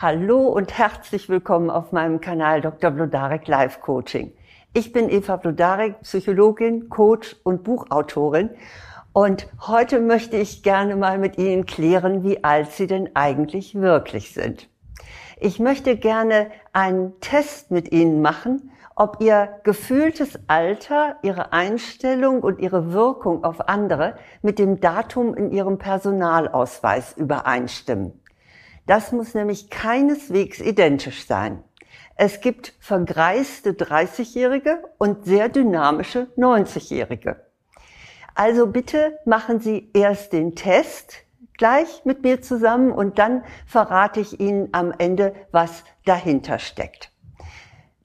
Hallo und herzlich willkommen auf meinem Kanal Dr. Blodarek Life Coaching. Ich bin Eva Blodarek, Psychologin, Coach und Buchautorin. Und heute möchte ich gerne mal mit Ihnen klären, wie alt Sie denn eigentlich wirklich sind. Ich möchte gerne einen Test mit Ihnen machen, ob Ihr gefühltes Alter, Ihre Einstellung und Ihre Wirkung auf andere mit dem Datum in Ihrem Personalausweis übereinstimmen. Das muss nämlich keineswegs identisch sein. Es gibt vergreiste 30-Jährige und sehr dynamische 90-Jährige. Also bitte machen Sie erst den Test gleich mit mir zusammen und dann verrate ich Ihnen am Ende, was dahinter steckt.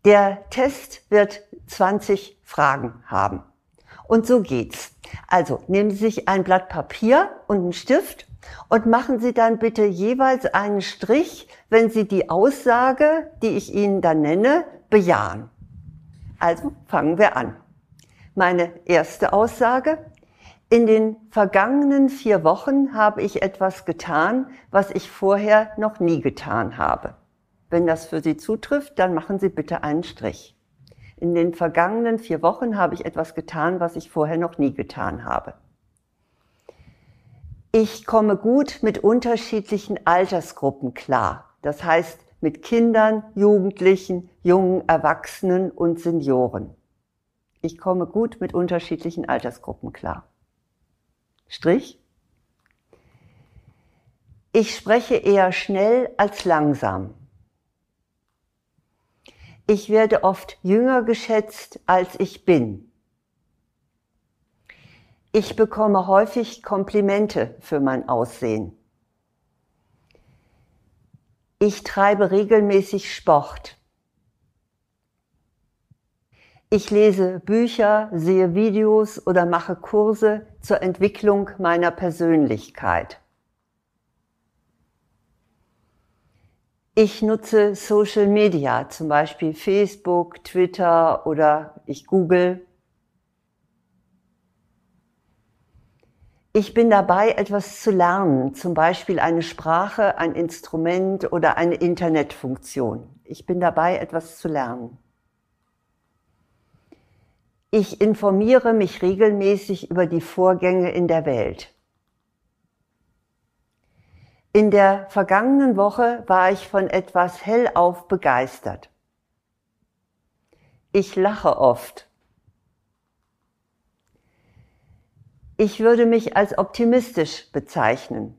Der Test wird 20 Fragen haben. Und so geht's. Also nehmen Sie sich ein Blatt Papier und einen Stift und machen Sie dann bitte jeweils einen Strich, wenn Sie die Aussage, die ich Ihnen dann nenne, bejahen. Also fangen wir an. Meine erste Aussage. In den vergangenen vier Wochen habe ich etwas getan, was ich vorher noch nie getan habe. Wenn das für Sie zutrifft, dann machen Sie bitte einen Strich. In den vergangenen vier Wochen habe ich etwas getan, was ich vorher noch nie getan habe. Ich komme gut mit unterschiedlichen Altersgruppen klar. Das heißt mit Kindern, Jugendlichen, jungen Erwachsenen und Senioren. Ich komme gut mit unterschiedlichen Altersgruppen klar. Strich. Ich spreche eher schnell als langsam. Ich werde oft jünger geschätzt, als ich bin. Ich bekomme häufig Komplimente für mein Aussehen. Ich treibe regelmäßig Sport. Ich lese Bücher, sehe Videos oder mache Kurse zur Entwicklung meiner Persönlichkeit. Ich nutze Social Media, zum Beispiel Facebook, Twitter oder ich google Ich bin dabei, etwas zu lernen, zum Beispiel eine Sprache, ein Instrument oder eine Internetfunktion. Ich bin dabei, etwas zu lernen. Ich informiere mich regelmäßig über die Vorgänge in der Welt. In der vergangenen Woche war ich von etwas hellauf begeistert. Ich lache oft Ich würde mich als optimistisch bezeichnen.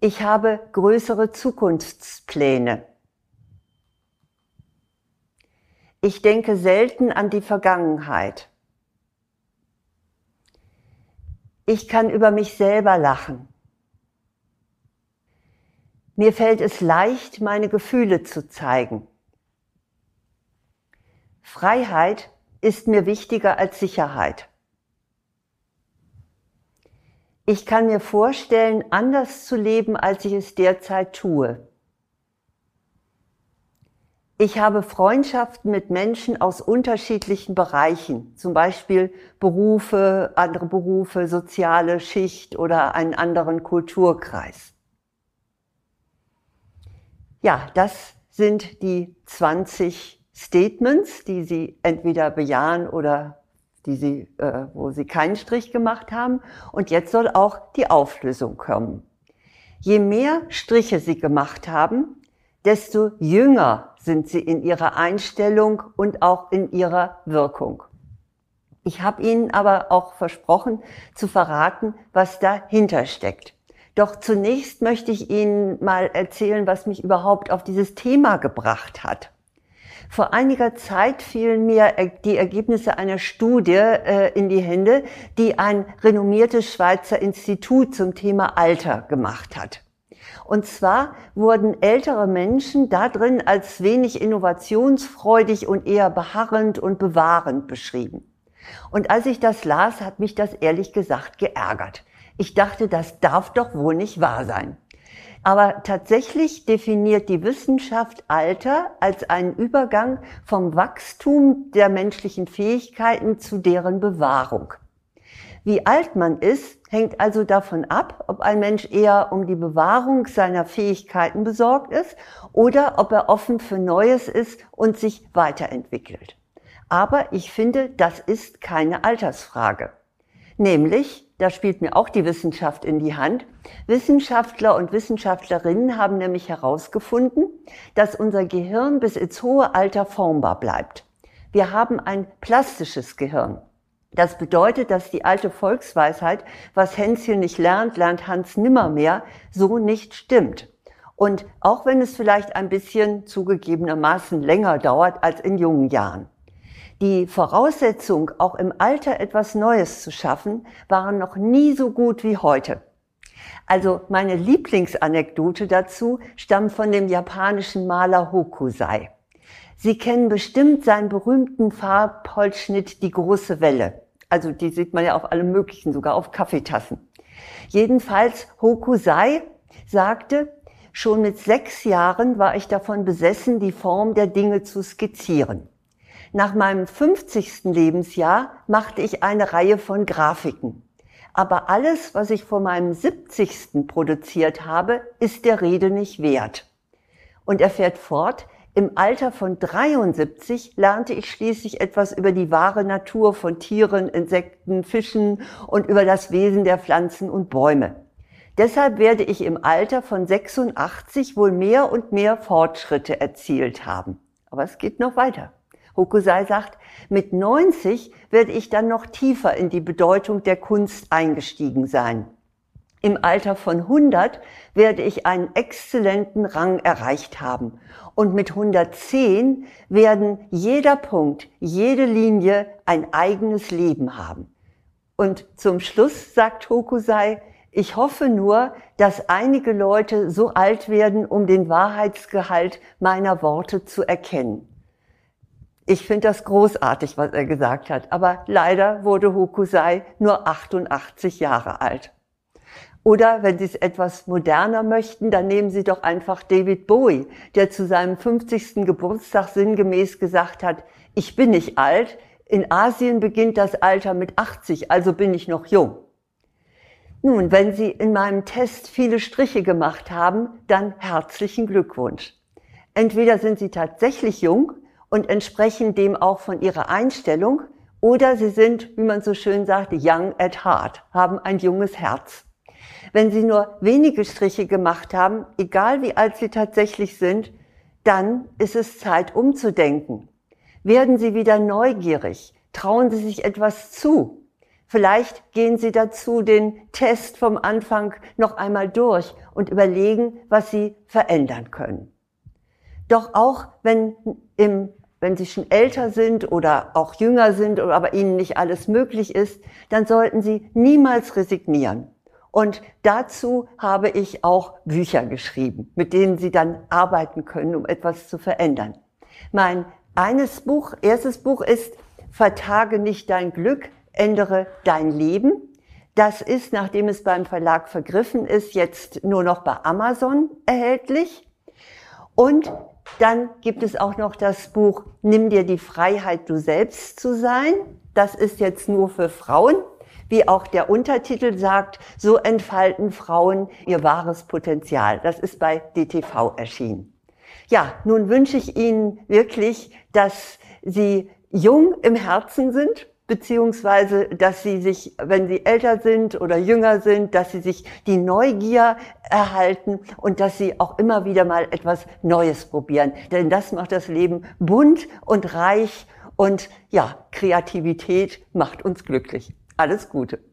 Ich habe größere Zukunftspläne. Ich denke selten an die Vergangenheit. Ich kann über mich selber lachen. Mir fällt es leicht, meine Gefühle zu zeigen. Freiheit ist mir wichtiger als Sicherheit. Ich kann mir vorstellen, anders zu leben, als ich es derzeit tue. Ich habe Freundschaften mit Menschen aus unterschiedlichen Bereichen, zum Beispiel Berufe, andere Berufe, soziale Schicht oder einen anderen Kulturkreis. Ja, das sind die 20 Statements, die Sie entweder bejahen oder die sie, äh, wo sie keinen Strich gemacht haben. Und jetzt soll auch die Auflösung kommen. Je mehr Striche sie gemacht haben, desto jünger sind sie in ihrer Einstellung und auch in ihrer Wirkung. Ich habe Ihnen aber auch versprochen zu verraten, was dahinter steckt. Doch zunächst möchte ich Ihnen mal erzählen, was mich überhaupt auf dieses Thema gebracht hat. Vor einiger Zeit fielen mir die Ergebnisse einer Studie äh, in die Hände, die ein renommiertes Schweizer Institut zum Thema Alter gemacht hat. Und zwar wurden ältere Menschen da drin als wenig innovationsfreudig und eher beharrend und bewahrend beschrieben. Und als ich das las, hat mich das ehrlich gesagt geärgert. Ich dachte, das darf doch wohl nicht wahr sein. Aber tatsächlich definiert die Wissenschaft Alter als einen Übergang vom Wachstum der menschlichen Fähigkeiten zu deren Bewahrung. Wie alt man ist, hängt also davon ab, ob ein Mensch eher um die Bewahrung seiner Fähigkeiten besorgt ist oder ob er offen für Neues ist und sich weiterentwickelt. Aber ich finde, das ist keine Altersfrage. Nämlich, da spielt mir auch die Wissenschaft in die Hand, Wissenschaftler und Wissenschaftlerinnen haben nämlich herausgefunden, dass unser Gehirn bis ins hohe Alter formbar bleibt. Wir haben ein plastisches Gehirn. Das bedeutet, dass die alte Volksweisheit, was Hänschen nicht lernt, lernt Hans nimmermehr, so nicht stimmt. Und auch wenn es vielleicht ein bisschen zugegebenermaßen länger dauert als in jungen Jahren. Die Voraussetzung, auch im Alter etwas Neues zu schaffen, waren noch nie so gut wie heute. Also meine Lieblingsanekdote dazu stammt von dem japanischen Maler Hokusai. Sie kennen bestimmt seinen berühmten Farbholzschnitt Die große Welle. Also die sieht man ja auf allem möglichen, sogar auf Kaffeetassen. Jedenfalls Hokusai sagte, schon mit sechs Jahren war ich davon besessen, die Form der Dinge zu skizzieren. Nach meinem 50. Lebensjahr machte ich eine Reihe von Grafiken. Aber alles, was ich vor meinem 70. produziert habe, ist der Rede nicht wert. Und er fährt fort, im Alter von 73 lernte ich schließlich etwas über die wahre Natur von Tieren, Insekten, Fischen und über das Wesen der Pflanzen und Bäume. Deshalb werde ich im Alter von 86 wohl mehr und mehr Fortschritte erzielt haben. Aber es geht noch weiter. Hokusai sagt, mit 90 werde ich dann noch tiefer in die Bedeutung der Kunst eingestiegen sein. Im Alter von 100 werde ich einen exzellenten Rang erreicht haben. Und mit 110 werden jeder Punkt, jede Linie ein eigenes Leben haben. Und zum Schluss sagt Hokusai, ich hoffe nur, dass einige Leute so alt werden, um den Wahrheitsgehalt meiner Worte zu erkennen. Ich finde das großartig, was er gesagt hat, aber leider wurde Hokusai nur 88 Jahre alt. Oder wenn Sie es etwas moderner möchten, dann nehmen Sie doch einfach David Bowie, der zu seinem 50. Geburtstag sinngemäß gesagt hat, ich bin nicht alt, in Asien beginnt das Alter mit 80, also bin ich noch jung. Nun, wenn Sie in meinem Test viele Striche gemacht haben, dann herzlichen Glückwunsch. Entweder sind Sie tatsächlich jung und entsprechen dem auch von Ihrer Einstellung, oder Sie sind, wie man so schön sagt, young at heart, haben ein junges Herz. Wenn Sie nur wenige Striche gemacht haben, egal wie alt Sie tatsächlich sind, dann ist es Zeit umzudenken. Werden Sie wieder neugierig. Trauen Sie sich etwas zu. Vielleicht gehen Sie dazu den Test vom Anfang noch einmal durch und überlegen, was Sie verändern können. Doch auch wenn im wenn Sie schon älter sind oder auch jünger sind, aber Ihnen nicht alles möglich ist, dann sollten Sie niemals resignieren. Und dazu habe ich auch Bücher geschrieben, mit denen Sie dann arbeiten können, um etwas zu verändern. Mein eines Buch, erstes Buch ist Vertage nicht dein Glück, ändere dein Leben. Das ist, nachdem es beim Verlag vergriffen ist, jetzt nur noch bei Amazon erhältlich. Und dann gibt es auch noch das Buch Nimm dir die Freiheit, du selbst zu sein. Das ist jetzt nur für Frauen. Wie auch der Untertitel sagt, so entfalten Frauen ihr wahres Potenzial. Das ist bei DTV erschienen. Ja, nun wünsche ich Ihnen wirklich, dass Sie jung im Herzen sind, beziehungsweise dass sie sich, wenn sie älter sind oder jünger sind, dass sie sich die Neugier erhalten und dass sie auch immer wieder mal etwas Neues probieren. Denn das macht das Leben bunt und reich und ja, Kreativität macht uns glücklich. Alles Gute.